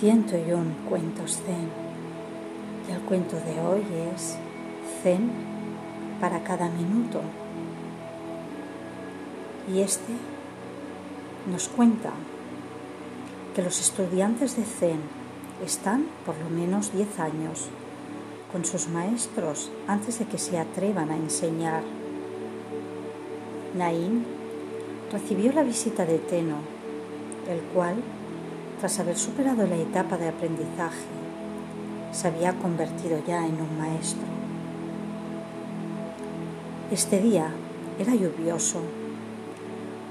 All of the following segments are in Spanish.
101 cuentos zen y el cuento de hoy es zen para cada minuto. Y este nos cuenta que los estudiantes de zen están por lo menos 10 años con sus maestros antes de que se atrevan a enseñar. Nain recibió la visita de Teno, el cual tras haber superado la etapa de aprendizaje, se había convertido ya en un maestro. Este día era lluvioso,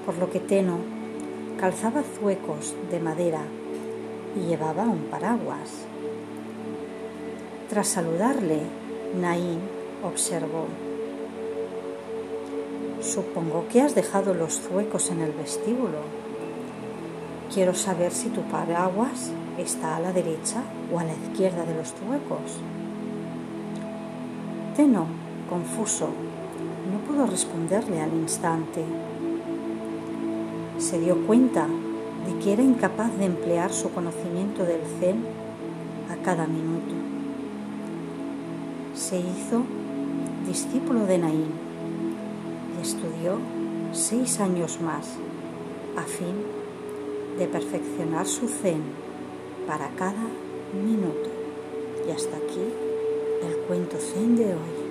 por lo que Teno calzaba zuecos de madera y llevaba un paraguas. Tras saludarle, Naín observó, Supongo que has dejado los zuecos en el vestíbulo. Quiero saber si tu paraguas está a la derecha o a la izquierda de los huecos. Teno, confuso, no pudo responderle al instante. Se dio cuenta de que era incapaz de emplear su conocimiento del zen a cada minuto. Se hizo discípulo de Naín y estudió seis años más a fin de perfeccionar su zen para cada minuto. Y hasta aquí el cuento zen de hoy.